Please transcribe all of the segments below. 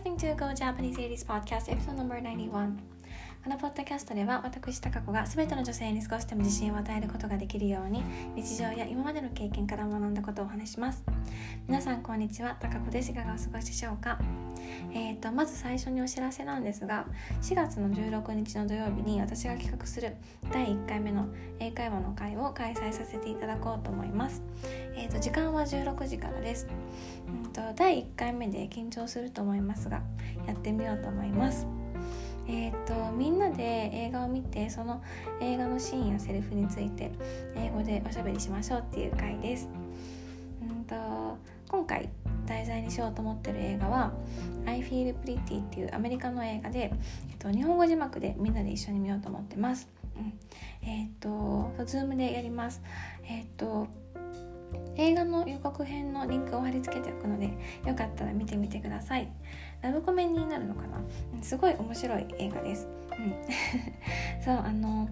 listening to Go Japanese 80s Podcast episode number 91このポッドキャストでは私高子が全ての女性に少しでも自信を与えることができるように日常や今までの経験から学んだことをお話します。皆さんこんにちは。高子です。いかがお過ごしでしょうか？えーと、まず最初にお知らせなんですが4月の16日の土曜日に私が企画する第1回目の英会話の会を開催させていただこうと思います、えーと、時間は16時からです、うんと第1回目で緊張すると思いますがやってみようと思います。えーと、みんなで映画を見てその映画のシーンやセリフについて英語でおしゃべりしましょうっていう回です。うんと今回題材にしようと思ってる映画は「I Feel Pretty」っていうアメリカの映画で、えっと、日本語字幕でみんなで一緒に見ようと思ってます。うん、えっ、と Zoom でやります。えっ、と映画の予告編のリンクを貼り付けておくのでよかったら見てみてください。ラブコメになるのかな？すごい面白い映画です、うん、そうあの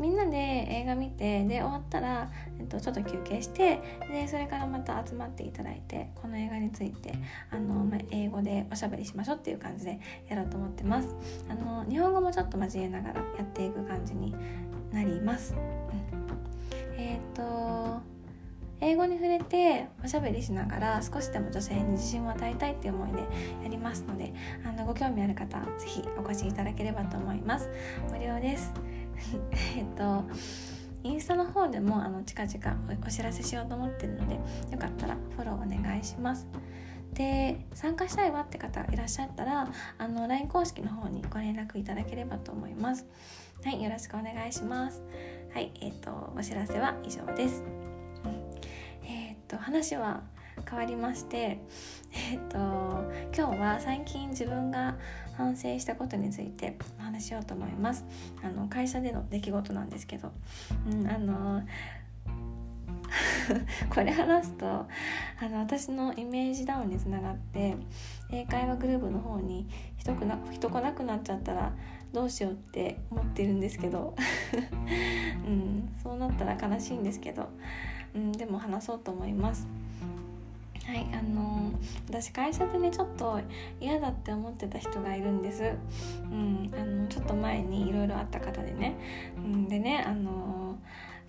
みんなで映画見てで終わったら、えっと、ちょっと休憩してでそれからまた集まっていただいてこの映画についてあの、ま、英語でおしゃべりしましょうっていう感じでやろうと思ってます。あの日本語もちょっと交えながらやっていく感じになります、うん、えっ、と英語に触れておしゃべりしながら少しでも女性に自信を与えたいっていう思いでやりますのであのご興味ある方是非お越しいただければと思います。無料です。えっとインスタの方でもあの近々お知らせしようと思ってるのでよかったらフォローお願いします。で参加したいわって方いらっしゃったらあの LINE 公式の方にご連絡いただければと思います。はいよろしくお願いします。はいえっ、とお知らせは以上です。と話は変わりましてえっと今日は最近自分が反省したことについてお話しようと思います。あの会社での出来事なんですけど、うん、あの これ話すとあの私のイメージダウンにつながって英会話グループの方に人くな人来なくなっちゃったらどうしようって思ってるんですけど、うん、そうなったら悲しいんですけど。うん、でも話そうと思います。はいあの私会社でねちょっと嫌だって思ってた人がいるんです、うん、あのちょっと前にいろいろあった方でね、うん、でねあの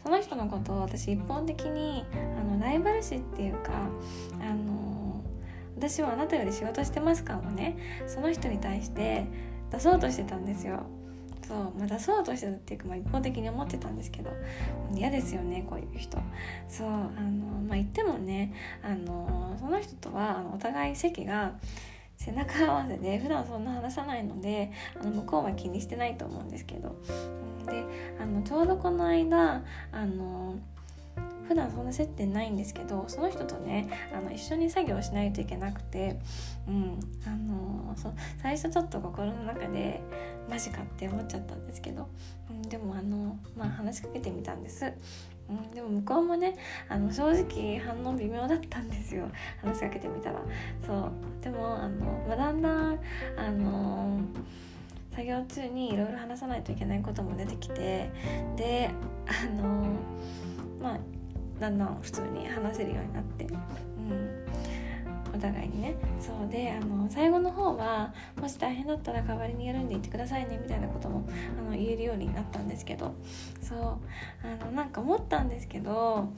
その人のことを私一方的にあのライバル視っていうかあの私はあなたより仕事してます感をね。その人に対して出そうとしてたんですよ。そうまあ、出そうとしてっていうか、まあ、一方的に思ってたんですけど嫌ですよねこういう人。そうあのまあ言ってもねあのその人とはあのお互い席が背中合わせで普段そんな話さないのであの向こうは気にしてないと思うんですけど。であのちょうどこの間あの普段そんな接点ないんですけどその人とねあの一緒に作業しないといけなくて、うんあのそう最初ちょっと心の中でマジかって思っちゃったんですけど、うん、でもあの、まあ、話しかけてみたんです。うん、でも向こうもねあの正直反応微妙だったんですよ。話しかけてみたら。そう。でもあの、まあ、だんだんあの作業中にいろいろ話さないといけないことも出てきて。であのまあだんだん普通に話せるようになって、うん、お互いにね。そうであの最後の方はもし大変だったら代わりにやるんで言ってくださいねみたいなこともあの言えるようになったんですけど。そう。あのなんか思ったんですけど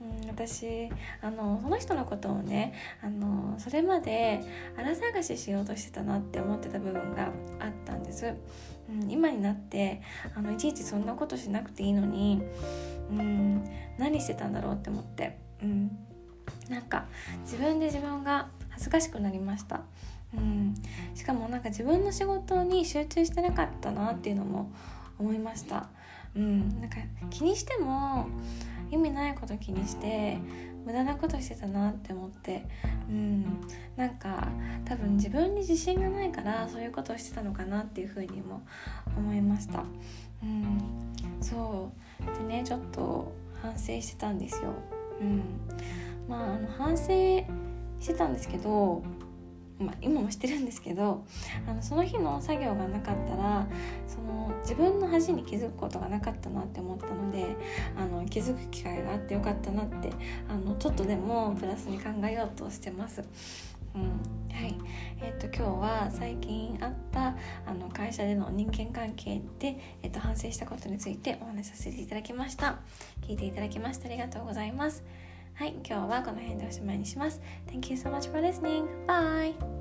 うん、私あのその人のことをねあのそれまで荒探ししようとしてたなって思ってた部分があったんです、うん、今になってあのいちいちそんなことしなくていいのに、うん、何してたんだろうって思って、うん、なんか自分で自分が恥ずかしくなりました、うん、しかもなんか自分の仕事に集中してなかったなっていうのも思いました、うん、なんか気にしても意味ないこと気にして無駄なことしてたなって思って。うん。なんか多分自分に自信がないからそういうことをしてたのかなっていうふうにも思いました。うん。そう。でねちょっと反省してたんですよ。うん。まあ、あの反省してたんですけど、まあ、今もしてるんですけどあのその日の作業がなかったらその自分の恥に気づくことがなかったなって思ったのであの気づく機会があってよかったなってあのちょっとでもプラスに考えようとしてます。うんはいえーと、今日は最近あったあの会社での人間関係で、えー、と反省したことについてお話しさせていただきました聞いていただきましてありがとうございます。はい、今日はこの辺でおしまいにします。Thank you so much for listening. Bye!